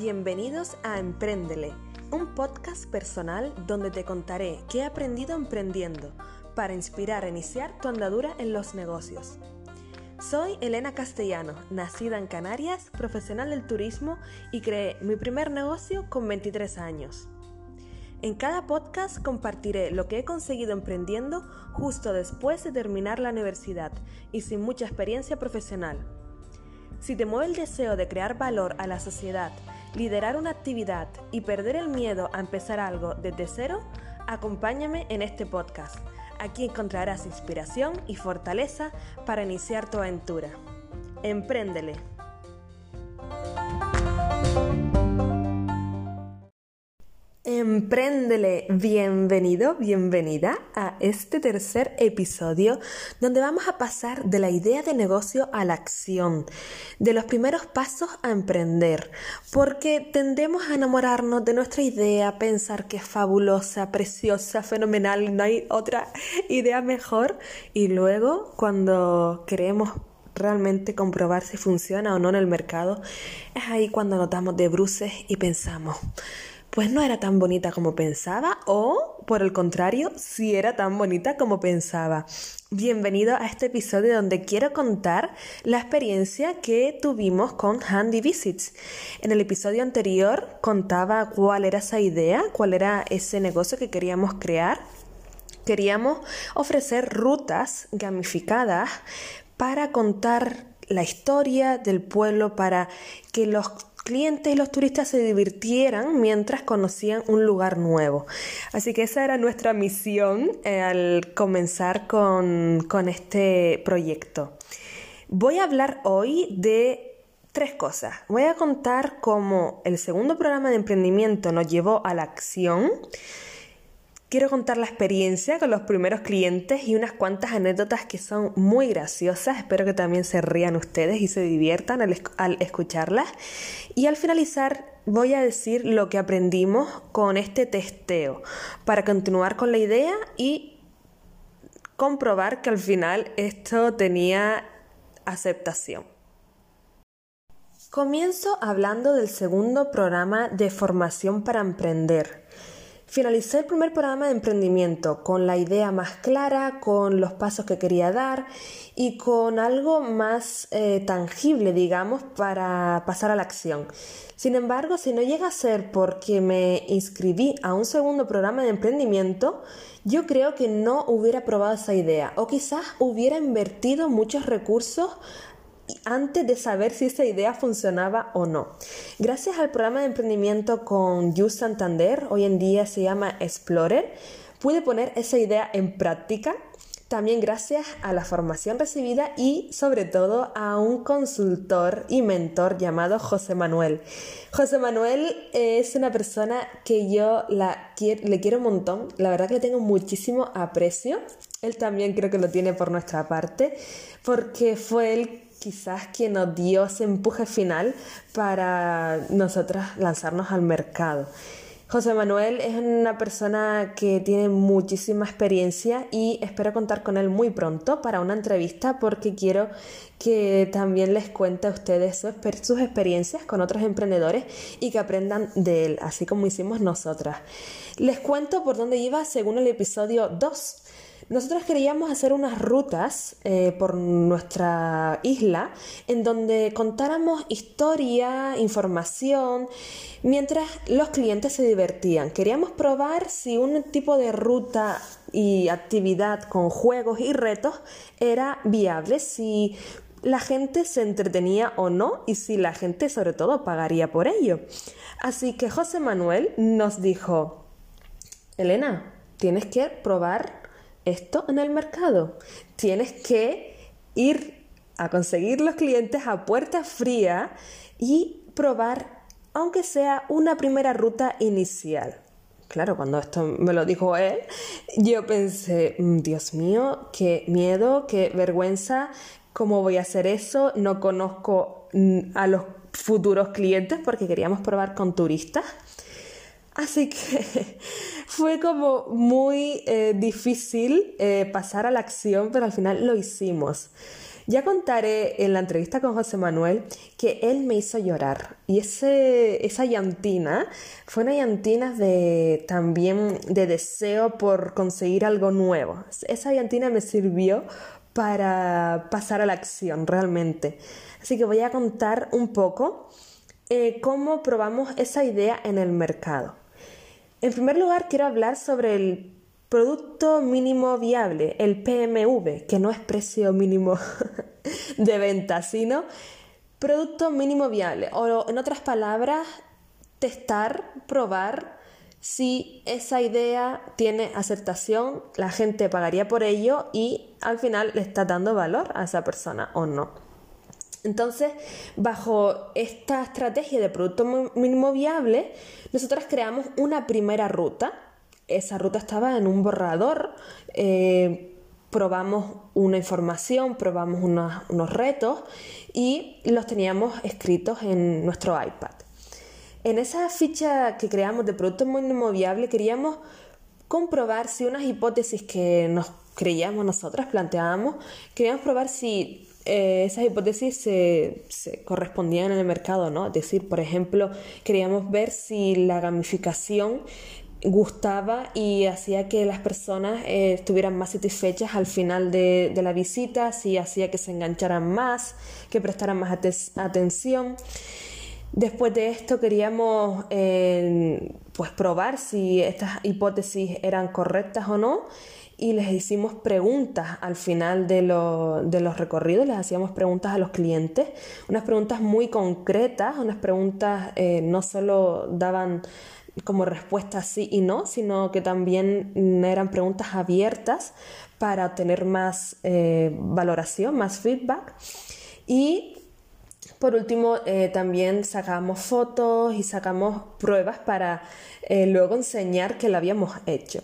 Bienvenidos a Empréndele, un podcast personal donde te contaré qué he aprendido emprendiendo para inspirar a iniciar tu andadura en los negocios. Soy Elena Castellano, nacida en Canarias, profesional del turismo y creé mi primer negocio con 23 años. En cada podcast compartiré lo que he conseguido emprendiendo justo después de terminar la universidad y sin mucha experiencia profesional. Si te mueve el deseo de crear valor a la sociedad, liderar una actividad y perder el miedo a empezar algo desde cero, acompáñame en este podcast. Aquí encontrarás inspiración y fortaleza para iniciar tu aventura. Empréndele. Empréndele, bienvenido, bienvenida a este tercer episodio donde vamos a pasar de la idea de negocio a la acción, de los primeros pasos a emprender, porque tendemos a enamorarnos de nuestra idea, pensar que es fabulosa, preciosa, fenomenal, no hay otra idea mejor y luego cuando queremos realmente comprobar si funciona o no en el mercado, es ahí cuando notamos de bruces y pensamos, pues no era tan bonita como pensaba o, por el contrario, sí era tan bonita como pensaba. Bienvenido a este episodio donde quiero contar la experiencia que tuvimos con Handy Visits. En el episodio anterior contaba cuál era esa idea, cuál era ese negocio que queríamos crear. Queríamos ofrecer rutas gamificadas para contar la historia del pueblo, para que los clientes y los turistas se divirtieran mientras conocían un lugar nuevo. Así que esa era nuestra misión eh, al comenzar con, con este proyecto. Voy a hablar hoy de tres cosas. Voy a contar cómo el segundo programa de emprendimiento nos llevó a la acción. Quiero contar la experiencia con los primeros clientes y unas cuantas anécdotas que son muy graciosas. Espero que también se rían ustedes y se diviertan al, escucharlas. Y al finalizar voy a decir lo que aprendimos con este testeo para continuar con la idea y comprobar que al final esto tenía aceptación. Comienzo hablando del segundo programa de formación para emprender. Finalicé el primer programa de emprendimiento con la idea más clara, con los pasos que quería dar y con algo más eh, tangible, digamos, para pasar a la acción. Sin embargo, si no llega a ser porque me inscribí a un segundo programa de emprendimiento, yo creo que no hubiera probado esa idea o quizás hubiera invertido muchos recursos antes de saber si esa idea funcionaba o no. Gracias al programa de emprendimiento con You Santander, hoy en día se llama Explorer, pude poner esa idea en práctica. También gracias a la formación recibida y sobre todo a un consultor y mentor llamado José Manuel. José Manuel es una persona que yo la le quiero un montón, la verdad que le tengo muchísimo aprecio. Él también creo que lo tiene por nuestra parte, porque fue él quizás quien nos dio ese empuje final para nosotras lanzarnos al mercado. José Manuel es una persona que tiene muchísima experiencia y espero contar con él muy pronto para una entrevista porque quiero que también les cuente a ustedes sus experiencias con otros emprendedores y que aprendan de él, así como hicimos nosotras. Les cuento por dónde iba según el episodio 2. Nosotros queríamos hacer unas rutas eh, por nuestra isla en donde contáramos historia, información, mientras los clientes se divertían. Queríamos probar si un tipo de ruta y actividad con juegos y retos era viable, si la gente se entretenía o no y si la gente sobre todo pagaría por ello. Así que José Manuel nos dijo, Elena, tienes que probar esto en el mercado. Tienes que ir a conseguir los clientes a puerta fría y probar, aunque sea una primera ruta inicial. Claro, cuando esto me lo dijo él, yo pensé, mm, Dios mío, qué miedo, qué vergüenza, ¿cómo voy a hacer eso? No conozco mm, a los futuros clientes porque queríamos probar con turistas. Así que fue como muy eh, difícil eh, pasar a la acción, pero al final lo hicimos. Ya contaré en la entrevista con José Manuel que él me hizo llorar y ese, esa llantina fue una llantina de también de deseo por conseguir algo nuevo. Esa llantina me sirvió para pasar a la acción realmente. Así que voy a contar un poco eh, cómo probamos esa idea en el mercado. En primer lugar, quiero hablar sobre el Producto Mínimo Viable, el PMV, que no es precio mínimo de venta, sino Producto Mínimo Viable, o en otras palabras, testar, probar si esa idea tiene aceptación, la gente pagaría por ello y al final le está dando valor a esa persona o no. Entonces, bajo esta estrategia de producto mínimo viable, nosotros creamos una primera ruta. Esa ruta estaba en un borrador. Eh, probamos una información, probamos unos retos y los teníamos escritos en nuestro iPad. En esa ficha que creamos de producto mínimo viable queríamos comprobar si unas hipótesis que nos creíamos nosotras, planteábamos, queríamos probar si eh, esas hipótesis se, correspondían en el mercado, ¿no? Es decir, por ejemplo, queríamos ver si la gamificación gustaba y hacía que las personas eh, estuvieran más satisfechas al final de, la visita, si hacía que se engancharan más, que prestaran más atención. Después de esto queríamos eh, pues probar si estas hipótesis eran correctas o no y les hicimos preguntas al final de, los recorridos, les hacíamos preguntas a los clientes, unas preguntas muy concretas, unas preguntas eh, no solo daban como respuesta sí y no, sino que también eran preguntas abiertas para obtener más eh, valoración, más feedback. Y por último, eh, también sacamos fotos y sacamos pruebas para luego enseñar que lo habíamos hecho.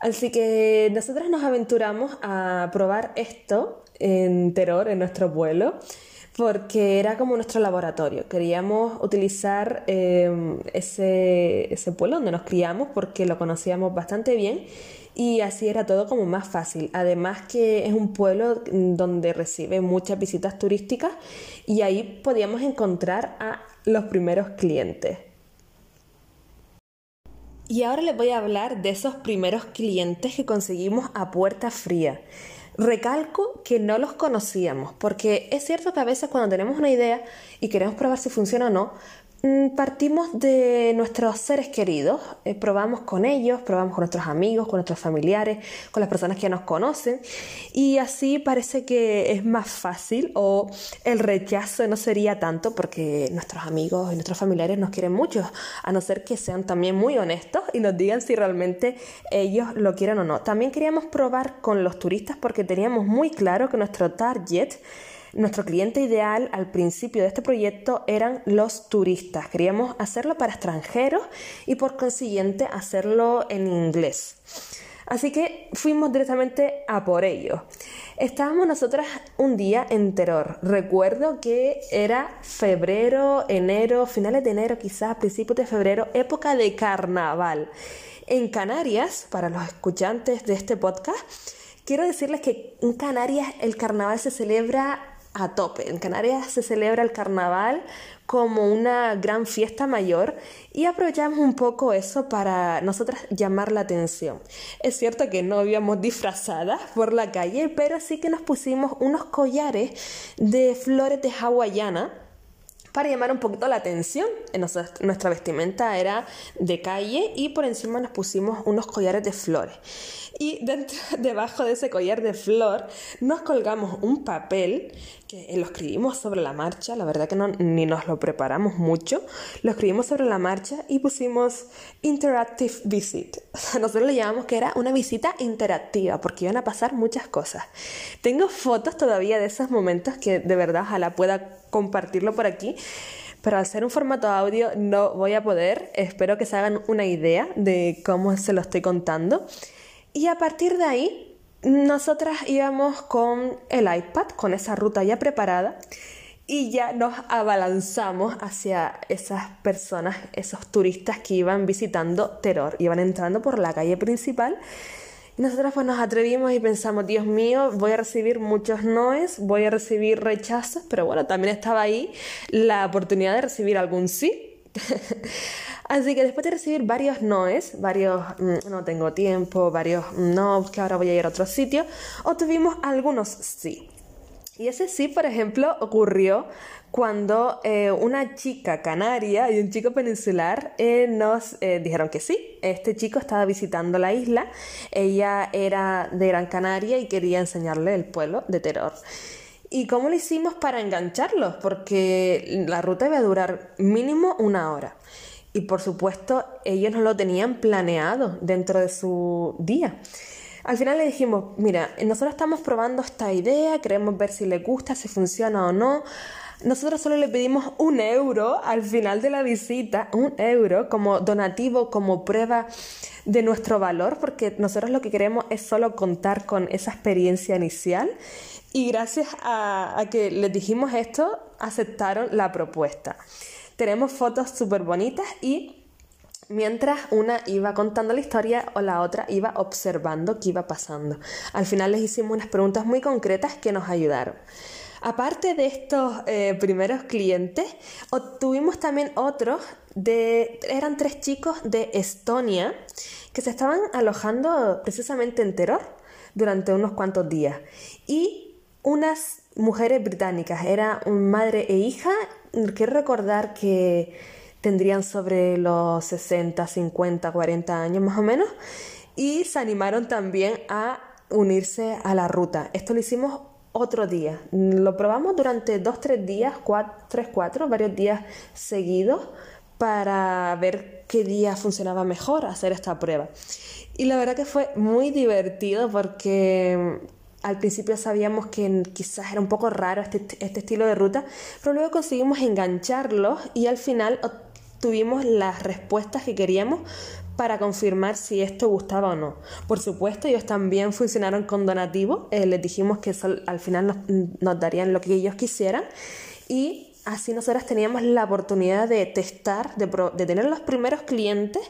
Así que nosotras nos aventuramos a probar esto en Terror, en nuestro vuelo, porque era como nuestro laboratorio. Queríamos utilizar em, ese, ese pueblo donde nos criamos porque lo conocíamos bastante bien y así era todo como más fácil. Además que es un pueblo donde recibe muchas visitas turísticas y ahí podíamos encontrar a los primeros clientes. Y ahora les voy a hablar de esos primeros clientes que conseguimos a puerta fría. Recalco que no los conocíamos, porque es cierto que a veces cuando tenemos una idea y queremos probar si funciona o no, partimos de nuestros seres queridos, eh, probamos con ellos, probamos con nuestros amigos, con nuestros familiares, con las personas que nos conocen y así parece que es más fácil o el rechazo no sería tanto porque nuestros amigos y nuestros familiares nos quieren mucho, a no ser que sean también muy honestos y nos digan si realmente ellos lo quieren o no. También queríamos probar con los turistas porque teníamos muy claro que nuestro target nuestro cliente ideal al principio de este proyecto eran los turistas. Queríamos hacerlo para extranjeros y por consiguiente hacerlo en inglés. Así que fuimos directamente a por ello. Estábamos nosotras un día en. Recuerdo que era febrero, enero, finales de enero, quizás principios de febrero, época de carnaval. En Canarias, para los escuchantes de este podcast, quiero decirles que en Canarias el carnaval se celebra a tope. En Canarias se celebra el carnaval como una gran fiesta mayor y aprovechamos un poco eso para nosotras llamar la atención. Es cierto que no íbamos disfrazadas por la calle, pero sí que nos pusimos unos collares de flores de hawaiana para llamar un poquito la atención. Nuestra vestimenta era de calle y por encima nos pusimos unos collares de flores. Y dentro, debajo de ese collar de flor nos colgamos un papel lo escribimos sobre la marcha, la verdad que no, ni nos lo preparamos mucho, lo escribimos sobre la marcha y pusimos Interactive Visit. Nosotros le llamamos que era una visita interactiva porque iban a pasar muchas cosas. Tengo fotos todavía de esos momentos que de verdad ojalá pueda compartirlo por aquí. Pero al ser un formato audio no voy a poder. Espero que se hagan una idea de cómo se lo estoy contando. Y a partir de ahí, nosotras íbamos con el iPad, con esa ruta ya preparada, y ya nos abalanzamos hacia esas personas, esos turistas que iban visitando Terror, iban entrando por la calle principal Y nosotros pues nos atrevimos y pensamos, Dios mío, voy a recibir muchos noes, voy a recibir rechazos, pero bueno, también estaba ahí la oportunidad de recibir algún sí. Así que después de recibir varios noes, varios mm, no tengo tiempo, varios no, que ahora voy a ir a otro sitio, obtuvimos algunos sí. Y ese sí, por ejemplo, ocurrió cuando eh, una chica canaria y un chico peninsular eh, nos eh, dijeron que sí. Este chico estaba visitando la isla, ella era de Gran Canaria y quería enseñarle el pueblo de Terror. ¿Y cómo lo hicimos para engancharlos? Porque la ruta iba a durar mínimo una hora. Y por supuesto, ellos no lo tenían planeado dentro de su día. Al final le dijimos, mira, nosotros estamos probando esta idea, queremos ver si le gusta, si funciona o no. Nosotros solo le pedimos un euro al final de la visita, un euro como donativo, como prueba de nuestro valor, porque nosotros lo que queremos es solo contar con esa experiencia inicial. Y gracias a, que les dijimos esto, aceptaron la propuesta. Tenemos fotos súper bonitas y mientras una iba contando la historia o la otra iba observando qué iba pasando. Al final les hicimos unas preguntas muy concretas que nos ayudaron. Aparte de estos eh, primeros clientes, obtuvimos también otros de, eran tres chicos de Estonia que se estaban alojando precisamente en Terror durante unos cuantos días. Y unas mujeres británicas, era madre e hija, quiero recordar que tendrían sobre los 60, 50, 40 años más o menos, y se animaron también a unirse a la ruta. Esto lo hicimos otro día. Lo probamos durante dos, tres días, cuatro, tres, cuatro, varios días seguidos para ver qué día funcionaba mejor hacer esta prueba. Y la verdad que fue muy divertido porque al principio sabíamos que quizás era un poco raro este, este estilo de ruta, pero luego conseguimos engancharlos y al final tuvimos las respuestas que queríamos para confirmar si esto gustaba o no. Por supuesto, ellos también funcionaron con donativo, eh, les dijimos que al final nos, darían lo que ellos quisieran y así nosotras teníamos la oportunidad de testar, de, de, tener los primeros clientes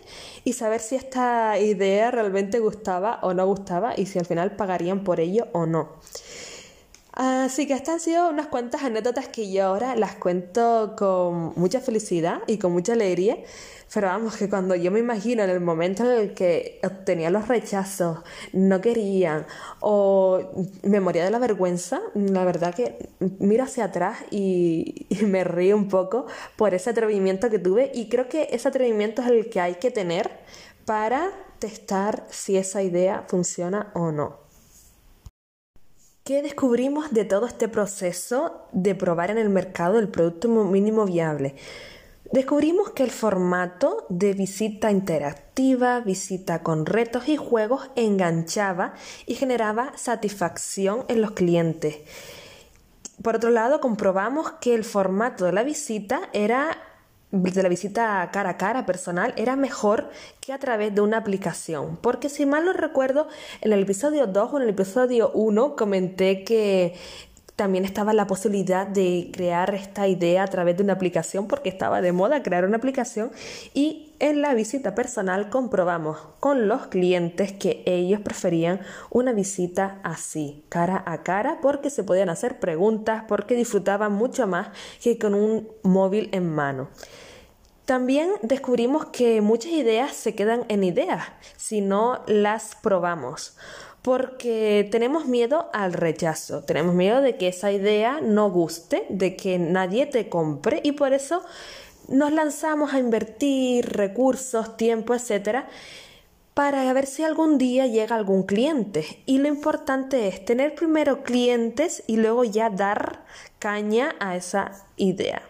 y saber si esta idea realmente gustaba o no gustaba y si al final pagarían por ello o no. Así que estas han sido unas cuantas anécdotas que yo ahora las cuento con mucha felicidad y con mucha alegría pero vamos, que cuando yo me imagino en el momento en el que obtenía los rechazos, no querían o me moría de la vergüenza, la verdad que miro hacia atrás y, me río un poco por ese atrevimiento que tuve y creo que ese atrevimiento es el que hay que tener para testar si esa idea funciona o no. ¿Qué descubrimos de todo este proceso de probar en el mercado el producto mínimo viable? Descubrimos que el formato de visita interactiva, visita con retos y juegos enganchaba y generaba satisfacción en los clientes. Por otro lado, comprobamos que el formato de la visita era de la visita cara a cara personal era mejor que a través de una aplicación. Porque si mal no recuerdo, en el episodio 2 o en el episodio 1 comenté que también estaba la posibilidad de crear esta idea a través de una aplicación porque estaba de moda crear una aplicación y en la visita personal comprobamos con los clientes que ellos preferían una visita así, cara a cara, porque se podían hacer preguntas, porque disfrutaban mucho más que con un móvil en mano. También descubrimos que muchas ideas se quedan en ideas si no las probamos porque tenemos miedo al rechazo, tenemos miedo de que esa idea no guste, de que nadie te compre y por eso nos lanzamos a invertir recursos, tiempo, etcétera, para ver si algún día llega algún cliente. Y lo importante es tener primero clientes y luego ya dar caña a esa idea.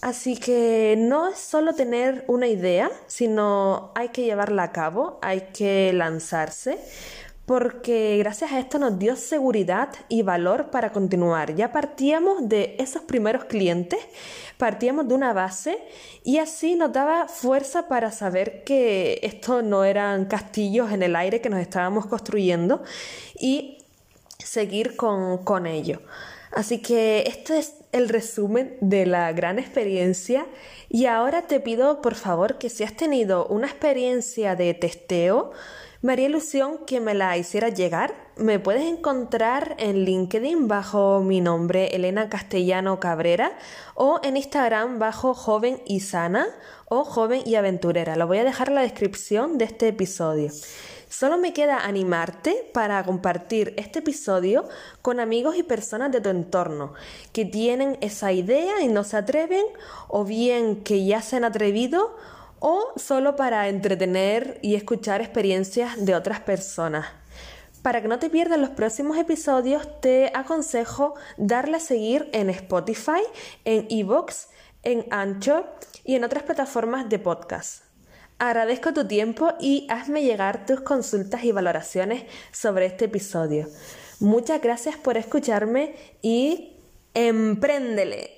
Así que no es solo tener una idea, sino hay que llevarla a cabo, hay que lanzarse porque gracias a esto nos dio seguridad y valor para continuar. Ya partíamos de esos primeros clientes, partíamos de una base y así nos daba fuerza para saber que esto no eran castillos en el aire que nos estábamos construyendo y seguir con, con ello. Así que este es el resumen de la gran experiencia y ahora te pido por favor que si has tenido una experiencia de testeo, Me haría ilusión que me la hiciera llegar. Me puedes encontrar en LinkedIn bajo mi nombre Elena Castellano Cabrera o en Instagram bajo joven y sana o joven y aventurera. Lo voy a dejar en la descripción de este episodio. Solo me queda animarte para compartir este episodio con amigos y personas de tu entorno que tienen esa idea y no se atreven o bien que ya se han atrevido o solo para entretener y escuchar experiencias de otras personas. Para que no te pierdas los próximos episodios, te aconsejo darle a seguir en Spotify, en Evox, en Anchor y en otras plataformas de podcast. Agradezco tu tiempo y hazme llegar tus consultas y valoraciones sobre este episodio. Muchas gracias por escucharme y empréndele.